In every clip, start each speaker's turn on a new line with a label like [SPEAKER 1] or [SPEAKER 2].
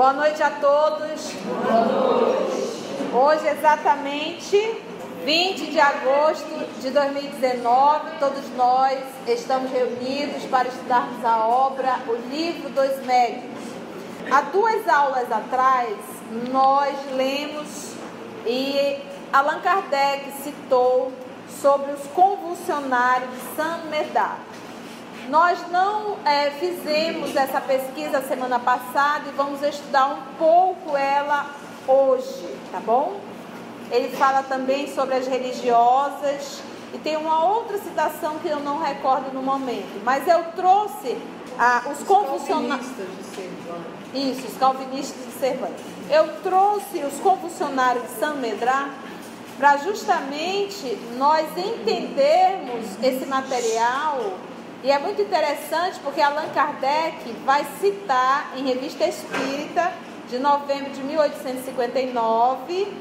[SPEAKER 1] Boa noite a todos. Hoje, exatamente 20 de agosto de 2019, todos nós estamos reunidos para estudarmos a obra O Livro dos Médios. Há duas aulas atrás, nós lemos e Allan Kardec citou sobre os convulsionários de Saint Medard. Nós não é, fizemos essa pesquisa semana passada e vamos estudar um pouco ela hoje, tá bom? Ele fala também sobre as religiosas e tem uma outra citação que eu não recordo no momento, mas eu trouxe ah, os, os convulsionários. Isso, os calvinistas de Cervantes. Eu trouxe os convulsionários de San Medrá para justamente nós entendermos esse material e é muito interessante porque Allan Kardec vai citar em Revista Espírita de novembro de 1859,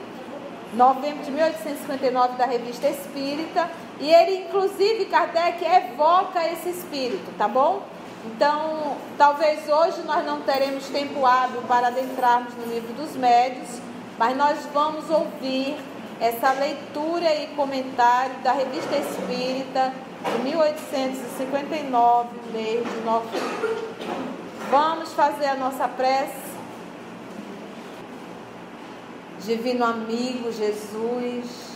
[SPEAKER 1] novembro de 1859 da Revista Espírita, e ele inclusive Kardec evoca esse espírito, tá bom? Então, talvez hoje nós não teremos tempo hábil para adentrarmos no livro dos médios, mas nós vamos ouvir essa leitura e comentário da Revista Espírita de 1859, mês de novembro. Vamos fazer a nossa prece. Divino amigo Jesus,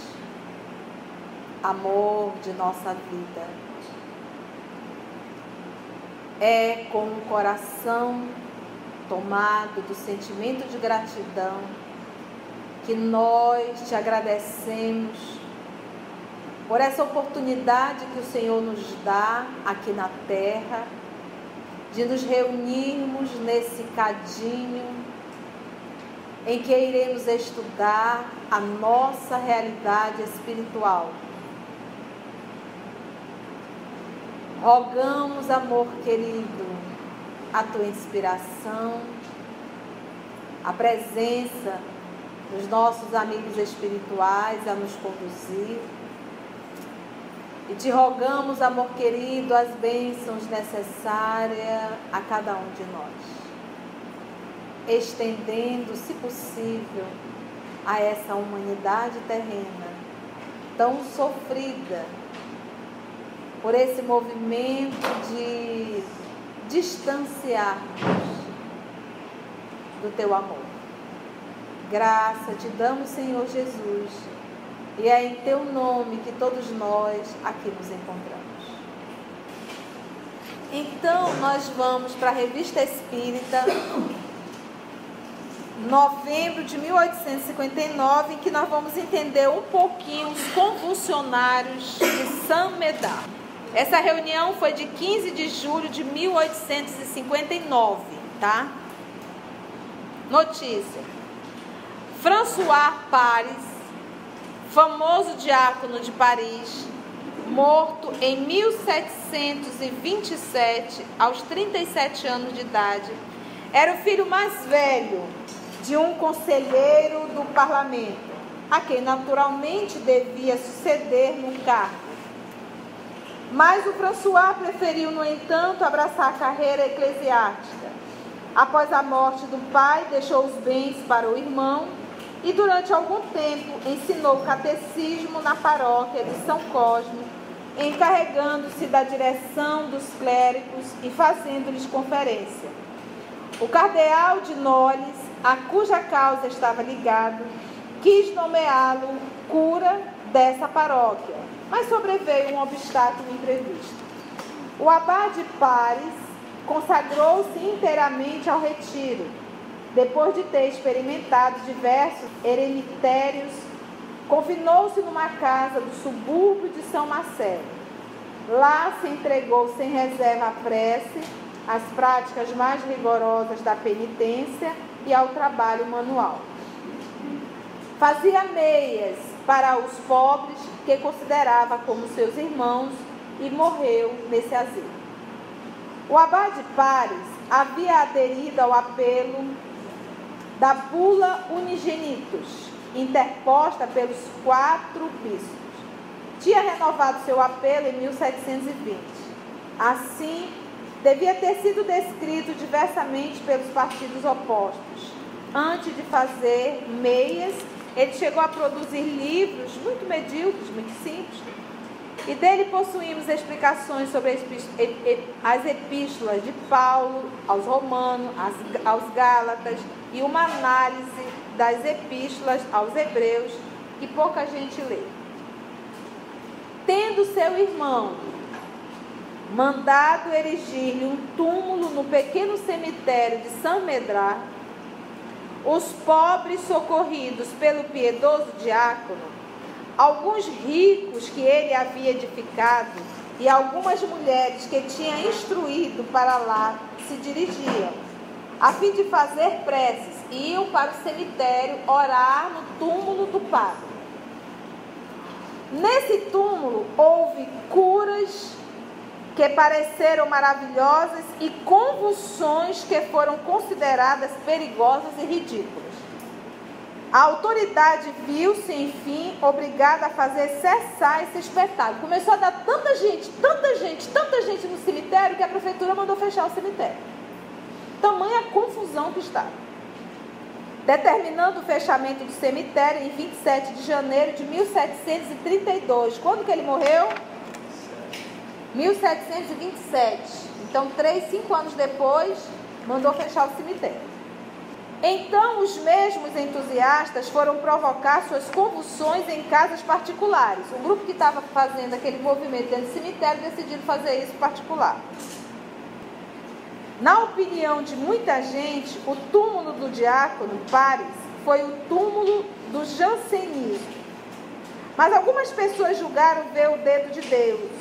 [SPEAKER 1] amor de nossa vida. É com o coração tomado do sentimento de gratidão que nós te agradecemos por essa oportunidade que o Senhor nos dá aqui na terra, de nos reunirmos nesse cadinho em que iremos estudar a nossa realidade espiritual. Rogamos, amor querido, a tua inspiração, a presença dos nossos amigos espirituais a nos conduzir e te rogamos, amor querido, as bênçãos necessárias a cada um de nós, estendendo, se possível, a essa humanidade terrena tão sofrida por esse movimento de distanciarmos do teu amor. Graça te damos, Senhor Jesus e é em teu nome que todos nós aqui nos encontramos. Então, nós vamos para a Revista Espírita, novembro de 1859, em que nós vamos entender um pouquinho os convulsionários de Saint Medard. Essa reunião foi de 15 de julho de 1859, tá? Notícia. François Paris famoso diácono de Paris, morto em 1727, aos 37 anos de idade. Era o filho mais velho de um conselheiro do parlamento, a quem naturalmente devia suceder no cargo. Mas o François preferiu, no entanto, abraçar a carreira eclesiástica. Após a morte do pai, deixou os bens para o irmão e durante algum tempo ensinou catecismo na paróquia de São Cosme, encarregando-se da direção dos clérigos e fazendo-lhes conferência. O cardeal de Noles, a cuja causa estava ligado, quis nomeá-lo cura dessa paróquia, mas sobreveio um obstáculo imprevisto. O abade Pares consagrou-se inteiramente ao retiro depois de ter experimentado diversos eremitérios, confinou-se numa casa do subúrbio de São Marcelo. Lá se entregou sem reserva à prece, às práticas mais rigorosas da penitência e ao trabalho manual. Fazia meias para os pobres que considerava como seus irmãos e morreu nesse asilo. O abade Pares havia aderido ao apelo da bula unigenitus, interposta pelos quatro bispos. Tinha renovado seu apelo em 1720. Assim, devia ter sido descrito diversamente pelos partidos opostos. Antes de fazer meias, ele chegou a produzir livros muito medíocres, muito simples, e dele possuímos explicações sobre as epístolas de Paulo aos Romanos, aos Gálatas, e uma análise das epístolas aos Hebreus, que pouca gente lê. Tendo seu irmão mandado erigir-lhe um túmulo no pequeno cemitério de São Medrar, os pobres socorridos pelo piedoso diácono, alguns ricos que ele havia edificado e algumas mulheres que tinha instruído para lá se dirigiam, a fim de fazer preces, iam para o cemitério orar no túmulo do padre. Nesse túmulo houve curas que pareceram maravilhosas e convulsões que foram consideradas perigosas e ridículas. A autoridade viu-se, enfim, obrigada a fazer cessar esse espetáculo. Começou a dar tanta gente, tanta gente, tanta gente no cemitério que a prefeitura mandou fechar o cemitério. Tamanha confusão que estava. Determinando o fechamento do cemitério em 27 de janeiro de 1732. Quando que ele morreu? 1727. Então, três, cinco anos depois, mandou fechar o cemitério. Então, os mesmos entusiastas foram provocar suas convulsões em casas particulares. O grupo que estava fazendo aquele movimento dentro do cemitério decidiram fazer isso particular. Na opinião de muita gente, o túmulo do diácono Pares foi o túmulo do jansenismo. Mas algumas pessoas julgaram ver o dedo de Deus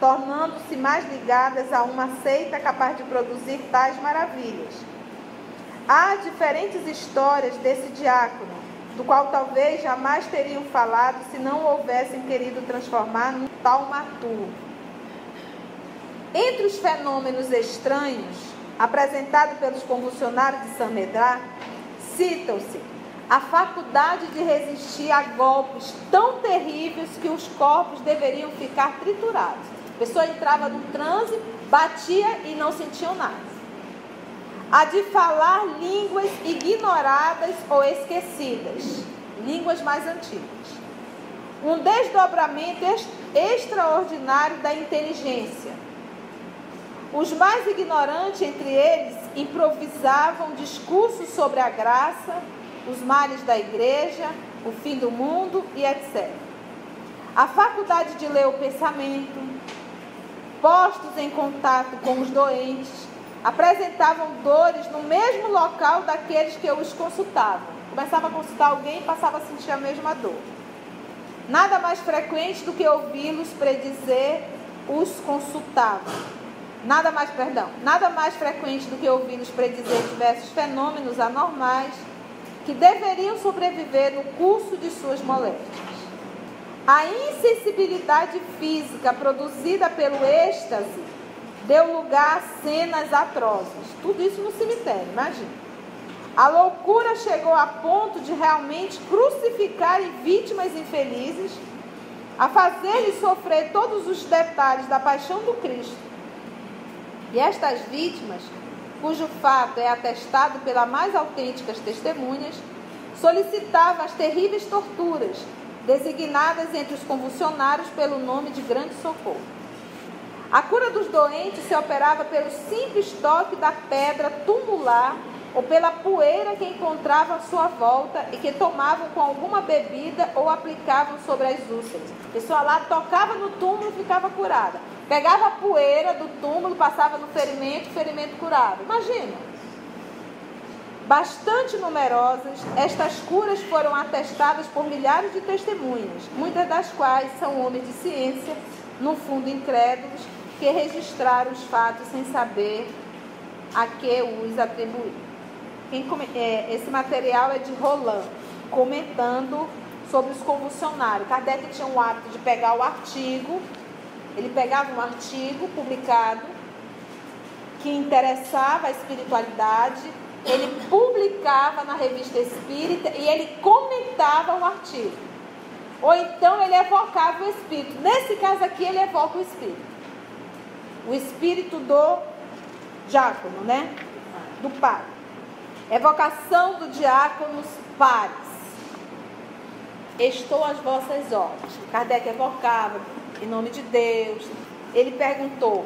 [SPEAKER 1] tornando-se mais ligadas a uma seita capaz de produzir tais maravilhas. Há diferentes histórias desse diácono, do qual talvez jamais teriam falado se não houvessem querido transformar num taumaturgo. Entre os fenômenos estranhos apresentados pelos convulsionários de Samedrá, citam-se a faculdade de resistir a golpes tão terríveis que os corpos deveriam ficar triturados. A pessoa entrava no transe, batia e não sentia nada. A de falar línguas ignoradas ou esquecidas, línguas mais antigas. Um desdobramento extraordinário da inteligência. Os mais ignorantes entre eles improvisavam discursos sobre a graça, os males da igreja, o fim do mundo e etc. A faculdade de ler o pensamento, postos em contato com os doentes, apresentavam dores no mesmo local daqueles que os consultavam. Começava a consultar alguém e passava a sentir a mesma dor. Nada mais frequente do que ouvi-los predizer os consultavam. Nada mais, perdão, nada mais frequente do que ouvi-los predizer diversos fenômenos anormais que deveriam sobreviver no curso de suas moléstias. A insensibilidade física produzida pelo êxtase deu lugar a cenas atrozes. Tudo isso no cemitério, imagina. A loucura chegou a ponto de realmente crucificarem vítimas infelizes, a fazer-lhes sofrer todos os detalhes da paixão do Cristo. E estas vítimas, cujo fato é atestado pelas mais autênticas testemunhas, solicitavam as terríveis torturas designadas entre os convulsionários pelo nome de grande socorro. A cura dos doentes se operava pelo simples toque da pedra tumular ou pela poeira que encontravam à sua volta e que tomavam com alguma bebida ou aplicavam sobre as úlceras. A pessoa lá tocava no túmulo e ficava curada. Pegava a poeira do túmulo, passava no ferimento, ferimento curado. Imagina bastante numerosas, estas curas foram atestadas por milhares de testemunhas, muitas das quais são homens de ciência, no fundo incrédulos, que registraram os fatos sem saber a que os atribuir. É, esse material é de Roland, comentando sobre os convulsionários. Kardec tinha o hábito de pegar o artigo, ele pegava um artigo publicado que interessava a espiritualidade ele publicava na revista espírita e ele comentava o artigo. Ou então ele evocava o espírito. Nesse caso aqui, ele evoca o espírito. O espírito do diácono, né? Do padre. Evocação do diáconos pares. Estou às vossas ordens. Kardec evocava em nome de Deus. Ele perguntou: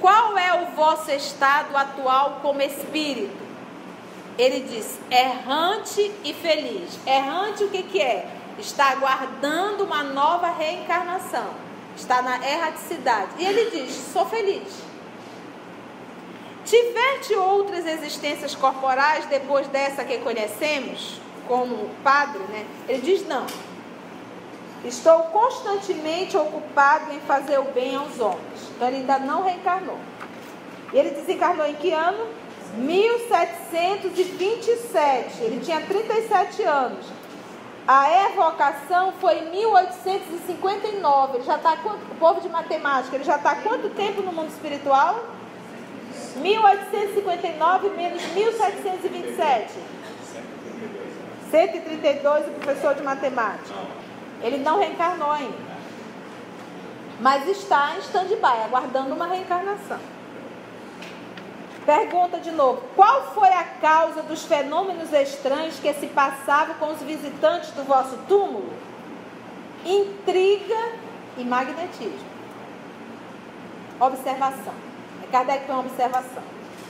[SPEAKER 1] Qual é o vosso estado atual como espírito? Ele diz: errante e feliz. Errante o que, que é? Está aguardando uma nova reencarnação. Está na erraticidade. E ele diz: sou feliz. Tiveste outras existências corporais depois dessa que conhecemos, como padre, né? Ele diz: não. Estou constantemente ocupado em fazer o bem aos homens. Então ele ainda não reencarnou. E ele desencarnou em que ano? 1727. Ele tinha 37 anos. A evocação foi em 1859. Ele já está o povo de matemática, ele já está quanto tempo no mundo espiritual? 1859 menos 1727. 132 o professor de matemática. Ele não reencarnou ainda. Mas está em stand-by, aguardando uma reencarnação. Pergunta de novo: qual foi a causa dos fenômenos estranhos que se passavam com os visitantes do vosso túmulo? Intriga e magnetismo. Observação. Kardec tem uma observação.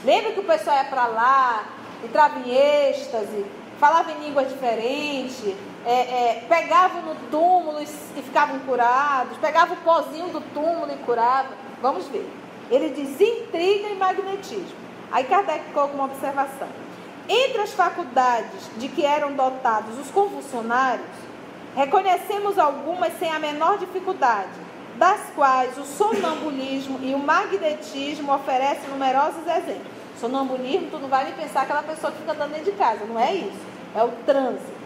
[SPEAKER 1] Lembra que o pessoal ia para lá, entrava em êxtase, falava em línguas diferentes, é, é, no túmulo e, e ficavam curados, pegavam o pozinho do túmulo e curavam. Vamos ver. Ele diz intriga e magnetismo. Aí Kardec colocou uma observação. Entre as faculdades de que eram dotados os convulsionários, reconhecemos algumas sem a menor dificuldade, das quais o sonambulismo e o magnetismo oferecem numerosos exemplos. Sonambulismo, tu não vai nem pensar aquela pessoa que fica andando dentro de casa, não é isso. É o trânsito.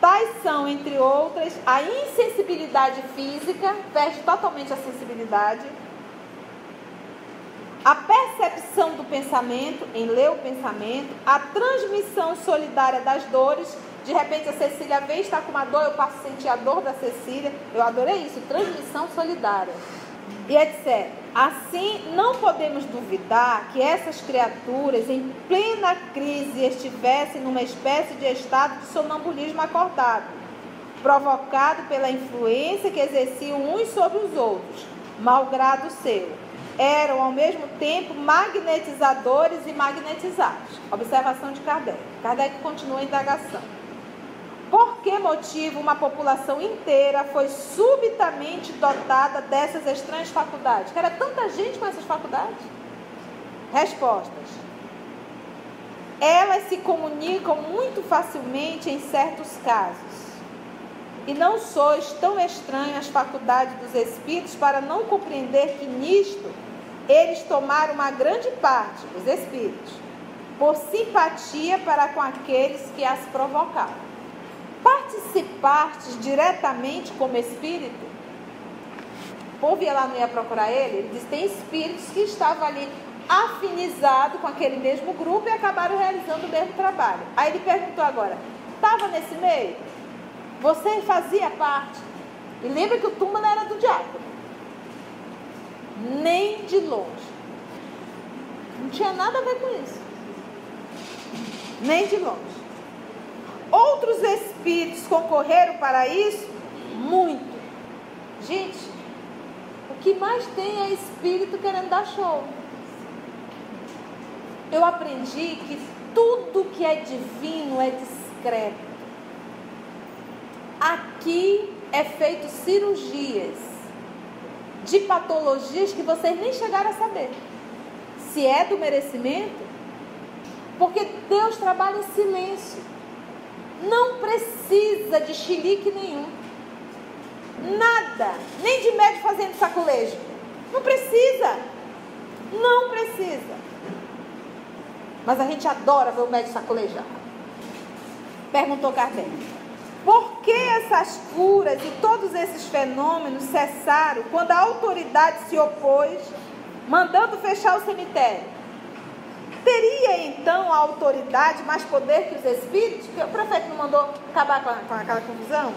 [SPEAKER 1] Tais são, entre outras, a insensibilidade física, perde totalmente a sensibilidade, a percepção do pensamento, em ler o pensamento, a transmissão solidária das dores. De repente a Cecília vem estar com uma dor, eu passo a sentir a dor da Cecília. Eu adorei isso, transmissão solidária. E etc. Assim, não podemos duvidar que essas criaturas, em plena crise, estivessem numa espécie de estado de sonambulismo acordado, provocado pela influência que exerciam uns sobre os outros, malgrado seu eram ao mesmo tempo magnetizadores e magnetizados. Observação de Kardec. Kardec continua a indagação. Por que motivo uma população inteira foi subitamente dotada dessas estranhas faculdades? Que era tanta gente com essas faculdades? Respostas. Elas se comunicam muito facilmente em certos casos. E não sois tão estranho as faculdades dos espíritos para não compreender que nisto eles tomaram uma grande parte, os espíritos, por simpatia para com aqueles que as provocaram. Participaste diretamente como espírito? O povo ia lá, não ia procurar ele? Ele diz: tem espíritos que estavam ali afinizados com aquele mesmo grupo e acabaram realizando o mesmo trabalho. Aí ele perguntou agora: estava nesse meio? Você fazia parte? E lembra que o túmulo era do diabo nem de longe. Não tinha nada a ver com isso. Nem de longe. Outros espíritos concorreram para isso? Muito. Gente, o que mais tem é espírito querendo dar show. Eu aprendi que tudo que é divino é discreto. Aqui é feito cirurgias de patologias que vocês nem chegaram a saber. Se é do merecimento, porque Deus trabalha em silêncio. Não precisa de xilique nenhum. Nada. Nem de médico fazendo sacolejo. Não precisa. Não precisa. Mas a gente adora ver o médico sacolejar. Perguntou Kardec. Por que essas curas e todos esses fenômenos cessaram quando a autoridade se opôs, mandando fechar o cemitério? Teria então a autoridade mais poder que os espíritos? Porque o prefeito não mandou acabar com, com aquela confusão?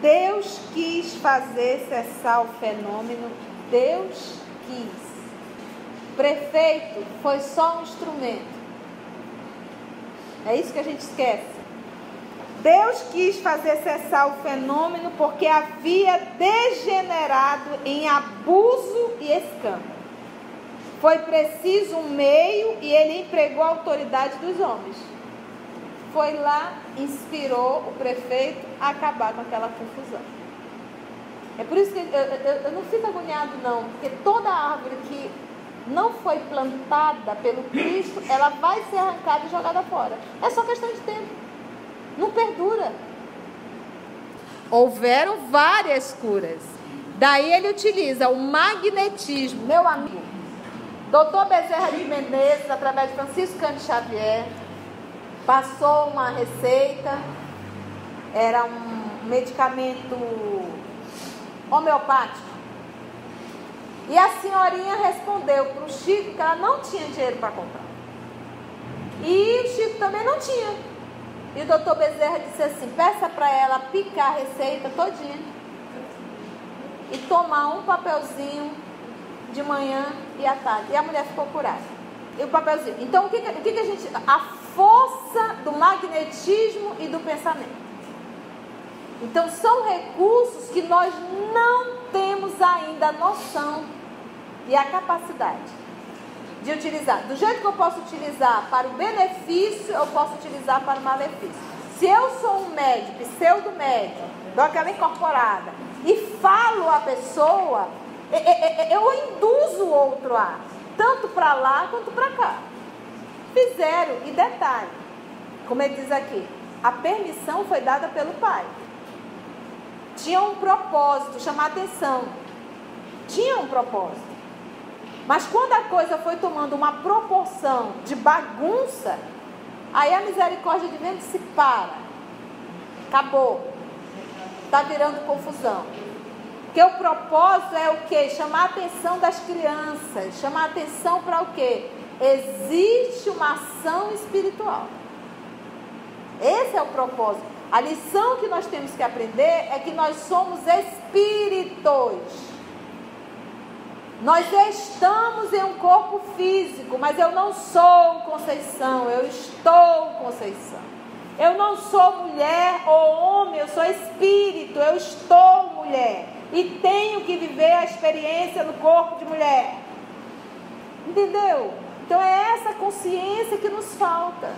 [SPEAKER 1] Deus quis fazer cessar o fenômeno, Deus quis. Prefeito foi só um instrumento. É isso que a gente esquece. Deus quis fazer cessar o fenômeno porque havia degenerado em abuso e escândalo. Foi preciso um meio e ele empregou a autoridade dos homens. Foi lá, inspirou o prefeito a acabar com aquela confusão. É por isso que eu, eu, eu não fico agoniado, não, porque toda árvore que não foi plantada pelo Cristo, ela vai ser arrancada e jogada fora. É só questão de tempo. Não perdura. Houveram várias curas. Daí ele utiliza o magnetismo. Meu amigo, Doutor Bezerra de Menezes, através de Francisco Cândido Xavier, passou uma receita, era um medicamento homeopático. E a senhorinha respondeu para o Chico que ela não tinha dinheiro para comprar. E o Chico também não tinha. E o doutor Bezerra disse assim: peça para ela picar a receita todinha e tomar um papelzinho de manhã e à tarde. E a mulher ficou curada. E o papelzinho. Então, o que, o que, a gente. A força do magnetismo e do pensamento. Então, são recursos que nós não temos ainda a noção e a capacidade de utilizar. Do jeito que eu posso utilizar para o benefício, eu posso utilizar para o malefício. Se eu sou um médico, pseudo-médico, dou aquela incorporada e falo a pessoa, eu induzo o outro a, tanto para lá quanto para cá. Fizeram, e detalhe, como ele diz aqui, a permissão foi dada pelo pai. Tinha um propósito, chamar atenção. Tinha um propósito. Mas quando a coisa foi tomando uma proporção de bagunça, aí a misericórdia de Deus se para. Acabou. Está virando confusão. Porque o propósito é o quê? Chamar a atenção das crianças. Chamar a atenção para o quê? Existe uma ação espiritual. Esse é o propósito. A lição que nós temos que aprender é que nós somos espíritos. Nós estamos em um corpo físico, mas eu não sou Conceição, eu estou Conceição. Eu não sou mulher ou homem, eu sou espírito, eu estou mulher e tenho que viver a experiência no corpo de mulher. Entendeu? Então é essa consciência que nos falta.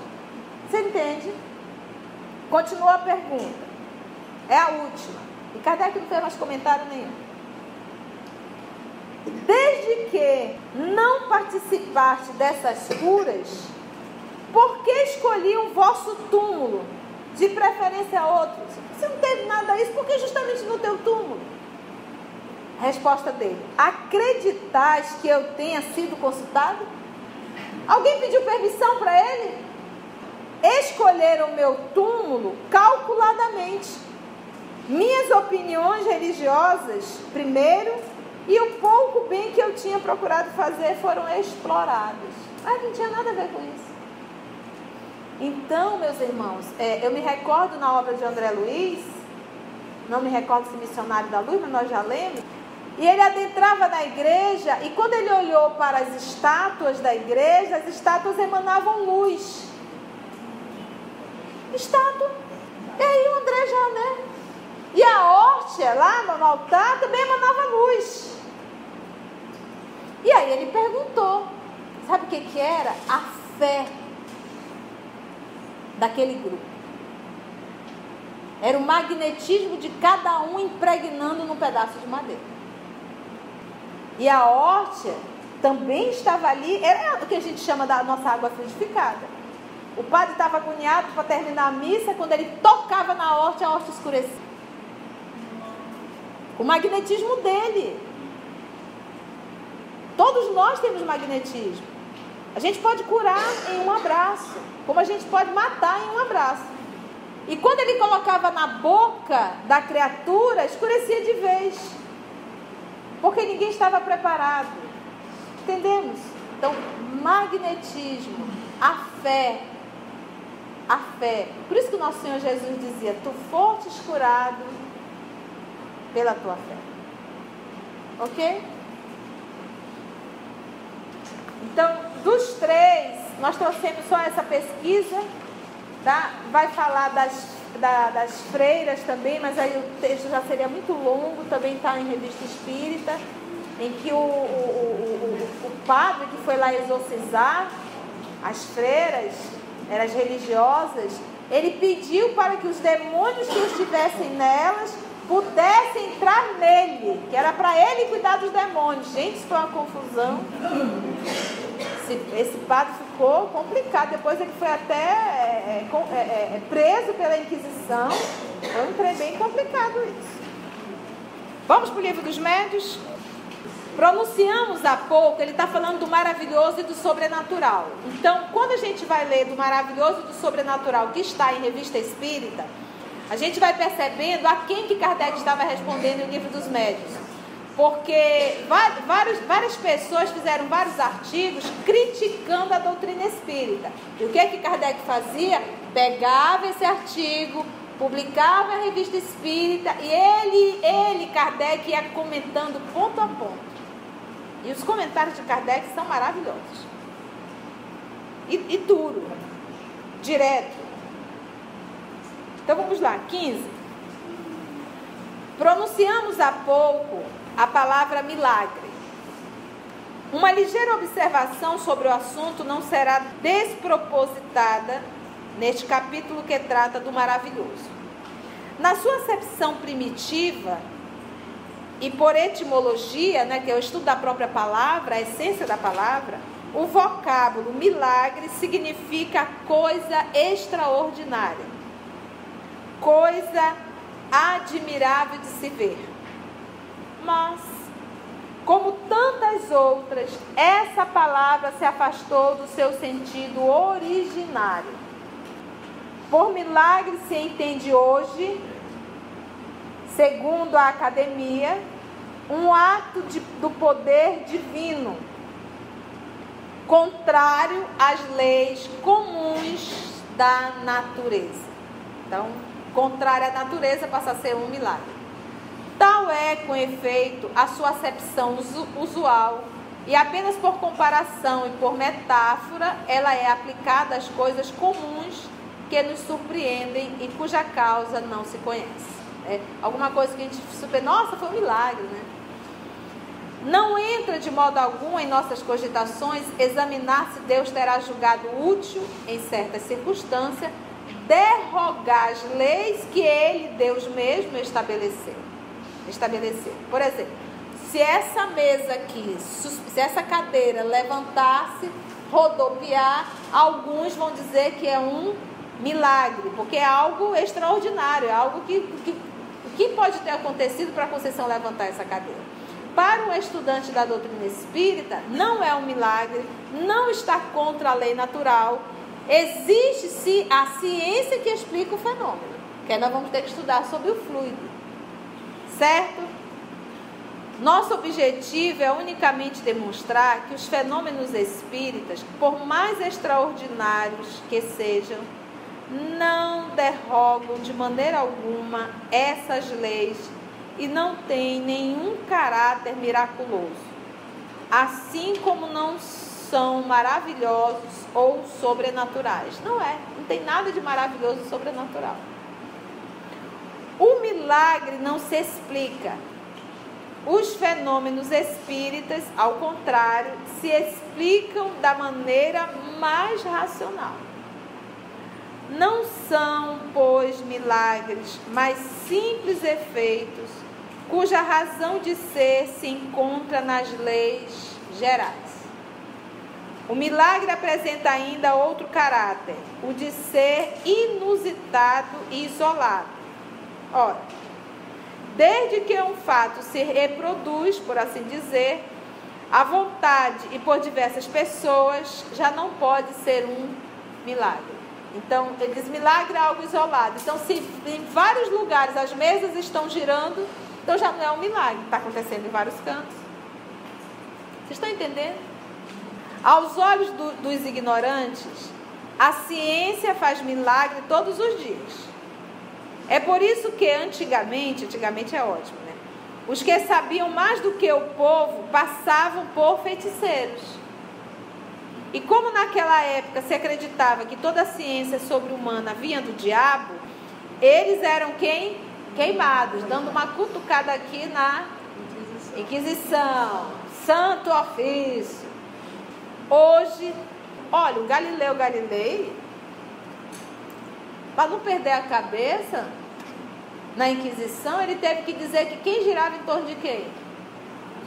[SPEAKER 1] Você entende? Continua a pergunta. É a última. E Kardec não fez mais comentário nenhum. Desde que não participaste dessas curas, por que escolhi o vosso túmulo, de preferência a outros? Você não teve nada a isso, porque justamente no teu túmulo. Resposta dele: Acreditais que eu tenha sido consultado? Alguém pediu permissão para ele? Escolheram o meu túmulo calculadamente. Minhas opiniões religiosas, primeiro, e o pouco bem que eu tinha procurado fazer foram explorados. Mas não tinha nada a ver com isso. Então, meus irmãos, é, eu me recordo na obra de André Luiz, não me recordo se missionário da luz, mas nós já lemos, e ele adentrava na igreja e quando ele olhou para as estátuas da igreja, as estátuas emanavam luz. Estátua. E aí o André já, né? E a horta lá no altar também emanava luz. E aí ele perguntou, sabe o que, que era? A fé daquele grupo. Era o magnetismo de cada um impregnando num pedaço de madeira. E a horta também estava ali, era o que a gente chama da nossa água frutificada. O padre estava agoniado para terminar a missa, quando ele tocava na horta, a horta escurecia. O magnetismo dele. Todos nós temos magnetismo. A gente pode curar em um abraço, como a gente pode matar em um abraço. E quando ele colocava na boca da criatura, escurecia de vez porque ninguém estava preparado. Entendemos? Então, magnetismo, a fé, a fé. Por isso que o nosso Senhor Jesus dizia: Tu fostes curado pela tua fé. Ok? Então, dos três, nós trouxemos só essa pesquisa, tá? vai falar das, da, das freiras também, mas aí o texto já seria muito longo, também está em revista espírita, em que o, o, o, o, padre que foi lá exorcizar as freiras, eram as religiosas, ele pediu para que os demônios que estivessem nelas pudesse entrar nele, que era para ele cuidar dos demônios. Gente, isso foi uma confusão. Esse, esse padre ficou complicado. Depois ele foi até é, é, é, é, preso pela Inquisição. Foi um trem bem complicado isso. Vamos para o livro dos médios? Pronunciamos há pouco, ele está falando do maravilhoso e do sobrenatural. Então, quando a gente vai ler do maravilhoso e do sobrenatural que está em Revista Espírita, a gente vai percebendo a quem que Kardec estava respondendo no livro dos médios. Porque várias, várias pessoas fizeram vários artigos criticando a doutrina espírita. E o que, que Kardec fazia? Pegava esse artigo, publicava a revista espírita e ele, ele, Kardec, ia comentando ponto a ponto. E os comentários de Kardec são maravilhosos. E, e duro, direto. Então vamos lá, 15. Pronunciamos há pouco a palavra milagre. Uma ligeira observação sobre o assunto não será despropositada neste capítulo que trata do maravilhoso. Na sua acepção primitiva e por etimologia, né, que é o estudo da própria palavra, a essência da palavra, o vocábulo milagre significa coisa extraordinária coisa admirável de se ver. Mas, como tantas outras, essa palavra se afastou do seu sentido originário. Por milagre se entende hoje, segundo a academia, um ato de, do poder divino, contrário às leis comuns da natureza. Então, contrária à natureza, passa a ser um milagre. Tal é, com efeito, a sua acepção usual, e apenas por comparação e por metáfora, ela é aplicada às coisas comuns que nos surpreendem e cuja causa não se conhece. É alguma coisa que a gente super, nossa, foi um milagre, né? Não entra de modo algum em nossas cogitações examinar se Deus terá julgado útil, em certas circunstâncias, derrogar as leis que ele, Deus mesmo, estabeleceu. Estabeleceu. Por exemplo, se essa mesa aqui, se essa cadeira levantar-se, rodopiar, alguns vão dizer que é um milagre, porque é algo extraordinário, é algo que, que, que pode ter acontecido para a Conceição levantar essa cadeira. Para um estudante da doutrina espírita, não é um milagre, não está contra a lei natural, Existe a ciência que explica o fenômeno, que nós vamos ter que estudar sobre o fluido, certo? Nosso objetivo é unicamente demonstrar que os fenômenos espíritas, por mais extraordinários que sejam, não derrogam de maneira alguma essas leis e não têm nenhum caráter miraculoso. Assim como não são maravilhosos ou sobrenaturais. Não é, não tem nada de maravilhoso sobrenatural. O milagre não se explica. Os fenômenos espíritas, ao contrário, se explicam da maneira mais racional. Não são, pois, milagres, mas simples efeitos cuja razão de ser se encontra nas leis gerais. O milagre apresenta ainda outro caráter, o de ser inusitado e isolado. Ora, desde que um fato se reproduz, por assim dizer, à vontade e por diversas pessoas, já não pode ser um milagre. Então, ele diz milagre é algo isolado. Então, se em vários lugares as mesas estão girando, então já não é um milagre, está acontecendo em vários cantos. Vocês estão entendendo? Aos olhos do, dos ignorantes, a ciência faz milagre todos os dias. É por isso que antigamente, antigamente é ótimo, né? Os que sabiam mais do que o povo passavam por feiticeiros. E como naquela época se acreditava que toda a ciência sobre-humana vinha do diabo, eles eram quem? Queimados, dando uma cutucada aqui na Inquisição, Santo Ofício. Hoje, olha, o Galileu Galilei, para não perder a cabeça, na Inquisição, ele teve que dizer que quem girava em torno de quem?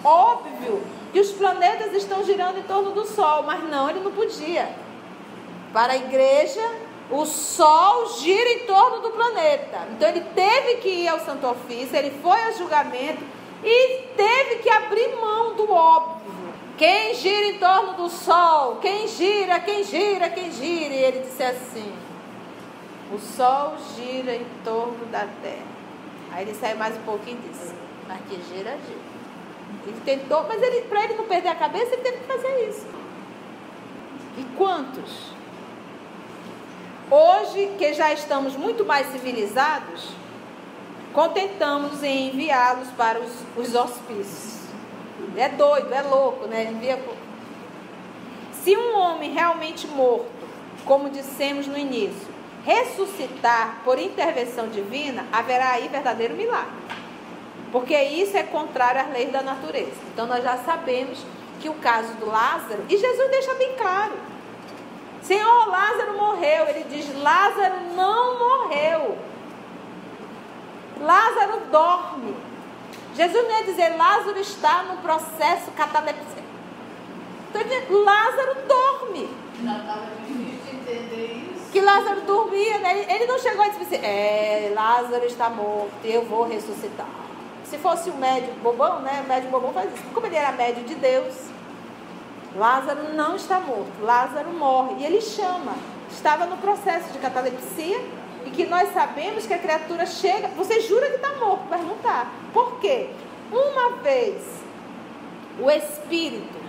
[SPEAKER 1] Óbvio que os planetas estão girando em torno do Sol, mas não, ele não podia. Para a igreja, o Sol gira em torno do planeta. Então ele teve que ir ao Santo Ofício, ele foi a julgamento e teve que abrir mão do óbvio. Quem gira em torno do Sol? Quem gira, quem gira, quem gira? E ele disse assim: O Sol gira em torno da Terra. Aí ele saiu mais um pouquinho e disse: gira, gira. Ele tentou, mas ele, para ele não perder a cabeça, ele teve que fazer isso. E quantos? Hoje, que já estamos muito mais civilizados, contentamos em enviá-los para os, os hospícios. É doido, é louco, né? Envia... Se um homem realmente morto, como dissemos no início, ressuscitar por intervenção divina, haverá aí verdadeiro milagre. Porque isso é contrário às leis da natureza. Então nós já sabemos que o caso do Lázaro, e Jesus deixa bem claro. Senhor, Lázaro morreu. Ele diz: Lázaro não morreu. Lázaro dorme. Jesus não ia dizer Lázaro está no processo catalepsia. Então ele diz, Lázaro dorme.
[SPEAKER 2] Já estava difícil entender isso.
[SPEAKER 1] Que Lázaro dormia, né? Ele não chegou e disse assim, é, Lázaro está morto, eu vou ressuscitar. Se fosse o médico bobão, né? O médico bobão faz isso. Como ele era médio de Deus, Lázaro não está morto, Lázaro morre. E ele chama. Estava no processo de catalepsia e que nós sabemos que a criatura chega. Você jura que está morto, mas não está. Por quê? Uma vez o espírito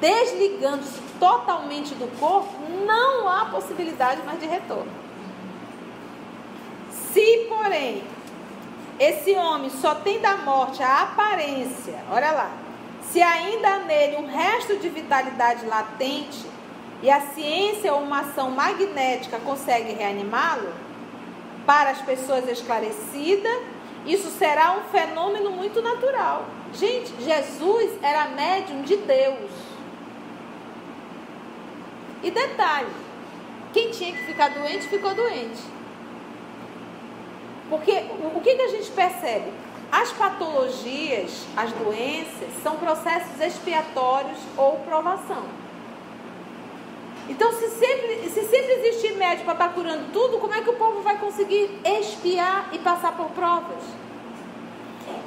[SPEAKER 1] desligando-se totalmente do corpo, não há possibilidade mais de retorno. Se, porém, esse homem só tem da morte a aparência, olha lá, se ainda há nele um resto de vitalidade latente e a ciência ou uma ação magnética consegue reanimá-lo, para as pessoas esclarecidas, isso será um fenômeno muito natural. Gente, Jesus era médium de Deus. E detalhe: quem tinha que ficar doente, ficou doente. Porque o que, que a gente percebe? As patologias, as doenças, são processos expiatórios ou provação. Então, se sempre, se sempre existir médico para estar curando tudo, como é que o povo vai conseguir expiar e passar por provas?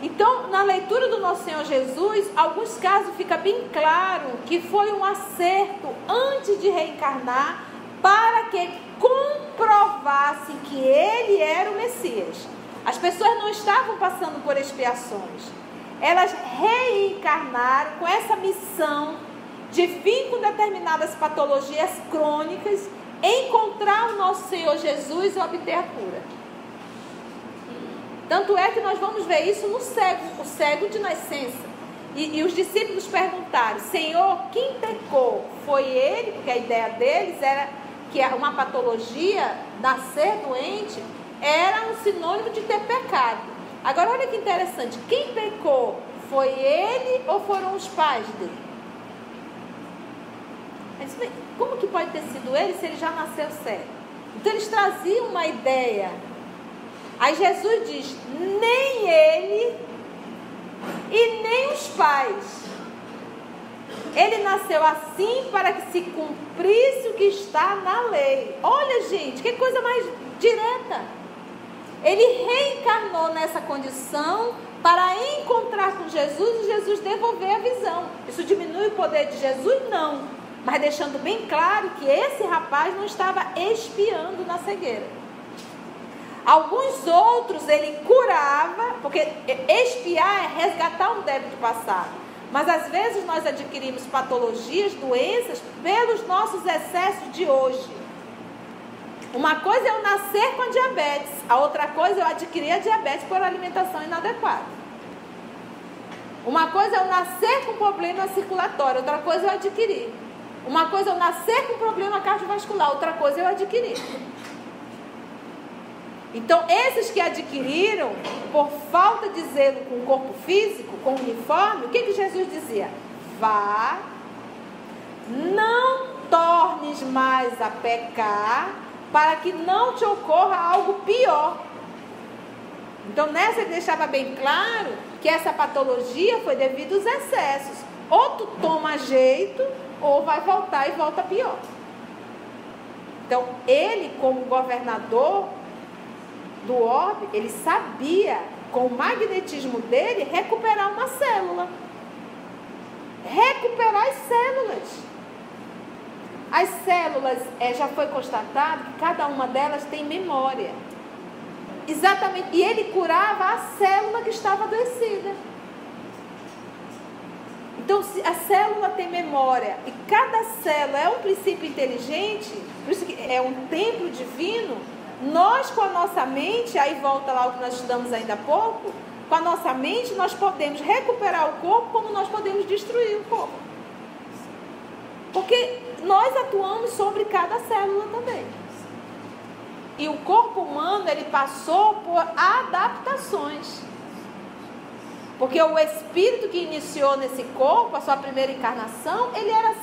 [SPEAKER 1] Então, na leitura do nosso Senhor Jesus, alguns casos fica bem claro que foi um acerto antes de reencarnar para que comprovasse que ele era o Messias. As pessoas não estavam passando por expiações. Elas reencarnaram com essa missão de vir com determinadas patologias crônicas, encontrar o nosso Senhor Jesus e obter a cura. Tanto é que nós vamos ver isso no cego, o cego de nascença. E, e, os discípulos perguntaram: Senhor, quem pecou? Foi ele? Porque a ideia deles era que uma patologia, nascer doente, era um sinônimo de ter pecado. Agora, olha que interessante: quem pecou? Foi ele ou foram os pais dele? Como que pode ter sido ele se ele já nasceu cego? Então eles traziam uma ideia. Aí Jesus diz: nem ele e nem os pais. Ele nasceu assim para que se cumprisse o que está na lei. Olha, gente, que coisa mais direta. Ele reencarnou nessa condição para encontrar com Jesus e Jesus devolver a visão. Isso diminui o poder de Jesus? Não mas deixando bem claro que esse rapaz não estava espiando na cegueira. Alguns outros ele curava, porque espiar é resgatar um débito passado. Mas às vezes nós adquirimos patologias, doenças, pelos nossos excessos de hoje. Uma coisa é eu nascer com diabetes, a outra coisa é eu adquirir a diabetes por alimentação inadequada. Uma coisa é eu nascer com problema circulatório, outra coisa é eu adquirir. Uma coisa é eu nascer com problema cardiovascular, outra coisa é eu adquirir. Então, esses que adquiriram, por falta de zelo com o corpo físico, com o uniforme, o que, que Jesus dizia? Vá, não tornes mais a pecar, para que não te ocorra algo pior. Então, nessa ele deixava bem claro que essa patologia foi devido aos excessos. Ou tu toma jeito, ou vai voltar e volta pior. Então, ele, como governador do orbe, ele sabia, com o magnetismo dele, recuperar uma célula. Recuperar as células. As células, é, já foi constatado que cada uma delas tem memória. Exatamente. E ele curava a célula que estava adoecida. Então, se a célula tem memória e cada célula é um princípio inteligente, por isso que é um templo divino, nós com a nossa mente, aí volta lá o que nós estudamos ainda há pouco, com a nossa mente nós podemos recuperar o corpo como nós podemos destruir o corpo. Porque nós atuamos sobre cada célula também. E o corpo humano, ele passou por adaptações. Porque o espírito que iniciou nesse corpo, a sua primeira encarnação, ele era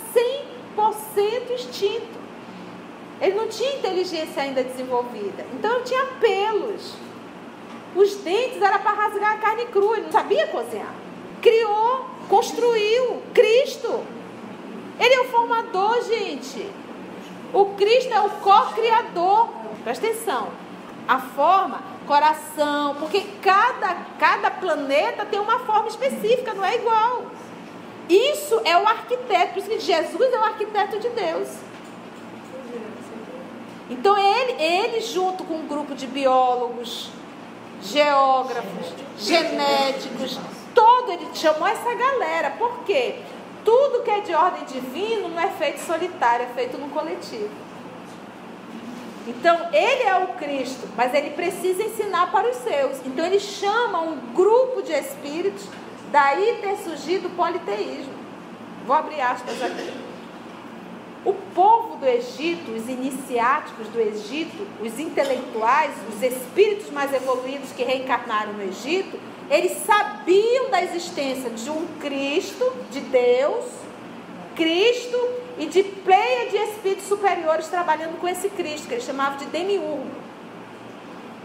[SPEAKER 1] 100% extinto. Ele não tinha inteligência ainda desenvolvida. Então ele tinha pelos. Os dentes era para rasgar a carne crua, ele não sabia cozinhar. Criou, construiu, Cristo. Ele é o formador, gente. O Cristo é o co-criador. Presta atenção. A forma, coração, porque cada, cada planeta tem uma forma específica, não é igual. Isso é o arquiteto, por isso que Jesus é o arquiteto de Deus. Então ele, ele junto com um grupo de biólogos, geógrafos, genéticos, todo ele chamou essa galera. Por quê? Tudo que é de ordem divina não é feito solitário, é feito no coletivo. Então, ele é o Cristo, mas ele precisa ensinar para os seus. Então, ele chama um grupo de espíritos, daí ter surgido o politeísmo. Vou abrir aspas aqui. O povo do Egito, os iniciáticos do Egito, os intelectuais, os espíritos mais evoluídos que reencarnaram no Egito, eles sabiam da existência de um Cristo, de Deus, Cristo e de pleia de espíritos superiores trabalhando com esse Cristo, que eles chamavam de demiurgo.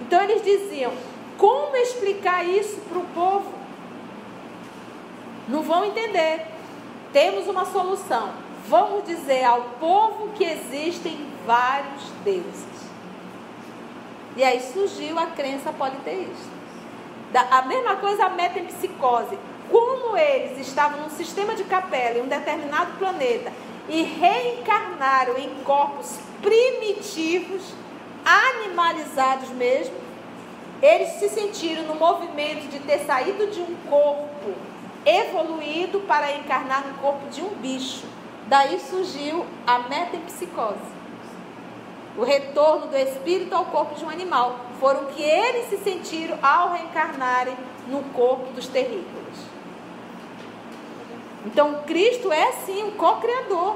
[SPEAKER 1] Então eles diziam: como explicar isso para o povo? Não vão entender. Temos uma solução. Vamos dizer ao povo que existem vários deuses. E aí surgiu a crença politeísta. A mesma coisa a metempsicose. Como eles estavam num sistema de capela em um determinado planeta e reencarnaram em corpos primitivos, animalizados mesmo, eles se sentiram no movimento de ter saído de um corpo evoluído para encarnar no corpo de um bicho. Daí surgiu a metempsicose. O retorno do espírito ao corpo de um animal. Foram que eles se sentiram ao reencarnarem no corpo dos terrícolas. Então, Cristo é sim o co-criador.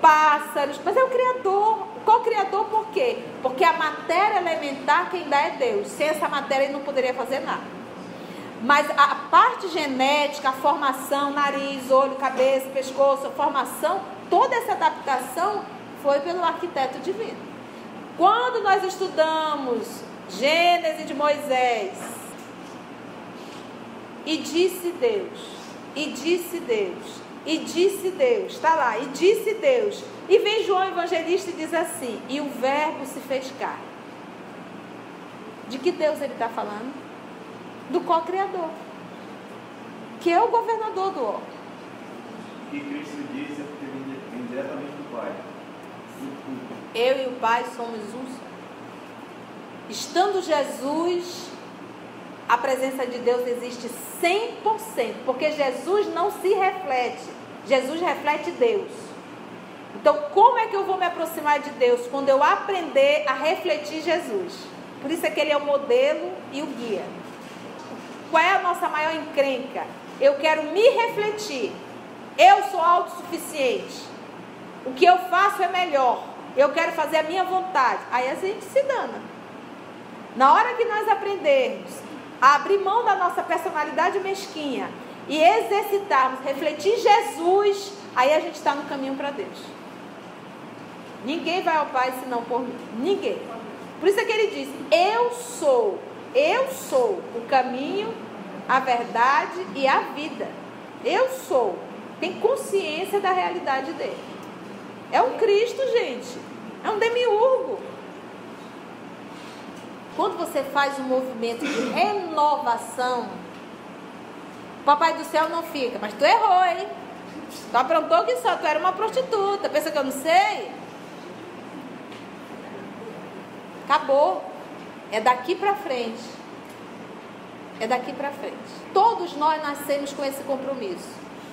[SPEAKER 1] Pássaros, mas é o criador. Co-criador por quê? Porque a matéria elementar quem dá é Deus. Sem essa matéria ele não poderia fazer nada. Mas a parte genética, a formação, nariz, olho, cabeça, pescoço, formação, toda essa adaptação foi pelo arquiteto divino. Quando nós estudamos Gênesis de Moisés, e disse Deus, e disse Deus, e disse Deus, está lá, e disse Deus. E vem João Evangelista e diz assim: e o Verbo se fez carne. De que Deus ele está falando? Do co-criador, que é o governador do ó.
[SPEAKER 3] Que Cristo disse é porque vem diretamente do Pai.
[SPEAKER 1] Eu e o Pai somos um só. Estando Jesus, a presença de Deus existe 100%, porque Jesus não se reflete, Jesus reflete Deus. Então, como é que eu vou me aproximar de Deus? Quando eu aprender a refletir Jesus. Por isso é que ele é o modelo e o guia. Qual é a nossa maior encrenca? Eu quero me refletir. Eu sou autossuficiente. o que eu faço é melhor, eu quero fazer a minha vontade, aí a gente se dana. Na hora que nós aprendermos a abrir mão da nossa personalidade mesquinha e exercitarmos, refletir Jesus, aí a gente está no caminho para Deus. Ninguém vai ao Pai senão por mim. Ninguém. Por isso é que ele diz: Eu sou, eu sou o caminho, a verdade e a vida. Eu sou. Tem consciência da realidade dele. É um Cristo, gente. É um demiurgo. Quando você faz um movimento de renovação, o Papai do Céu não fica, mas tu errou, hein? Tu aprontou que só, tu era uma prostituta. Pensa que eu não sei? Acabou. É daqui para frente. É daqui para frente. Todos nós nascemos com esse compromisso.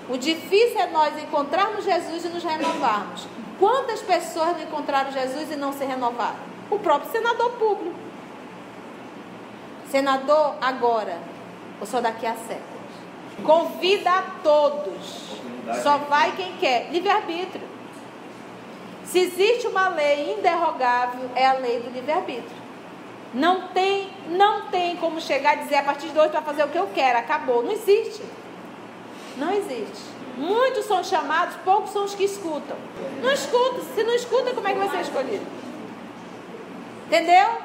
[SPEAKER 1] O difícil é nós encontrarmos Jesus e nos renovarmos. Quantas pessoas não encontraram Jesus e não se renovaram? O próprio senador público. Senador, agora, ou só daqui a séculos? Convida a todos. Só vai quem quer. Livre-arbítrio. Se existe uma lei inderrogável, é a lei do livre-arbítrio. Não tem, não tem como chegar e dizer a partir de hoje para fazer o que eu quero, acabou. Não existe. Não existe. Muitos são chamados, poucos são os que escutam. Não escuta. Se não escuta, como é que vai ser escolhido? Entendeu?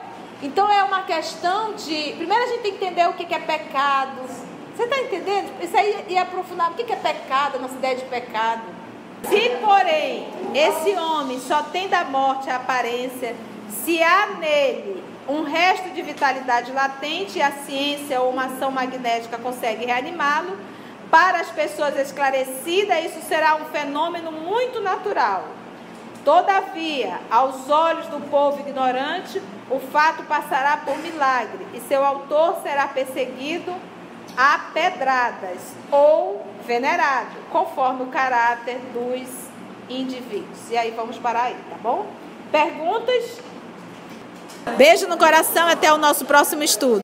[SPEAKER 1] Então é uma questão de. Primeiro a gente tem que entender o que é pecado. Você está entendendo? Isso aí ia aprofundar. O que é pecado, a nossa ideia de pecado. Se, porém, esse homem só tem da morte a aparência, se há nele um resto de vitalidade latente e a ciência ou uma ação magnética consegue reanimá-lo, para as pessoas esclarecidas, isso será um fenômeno muito natural. Todavia, aos olhos do povo ignorante, o fato passará por milagre e seu autor será perseguido a pedradas ou venerado, conforme o caráter dos indivíduos. E aí vamos parar aí, tá bom? Perguntas? Beijo no coração, até o nosso próximo estudo.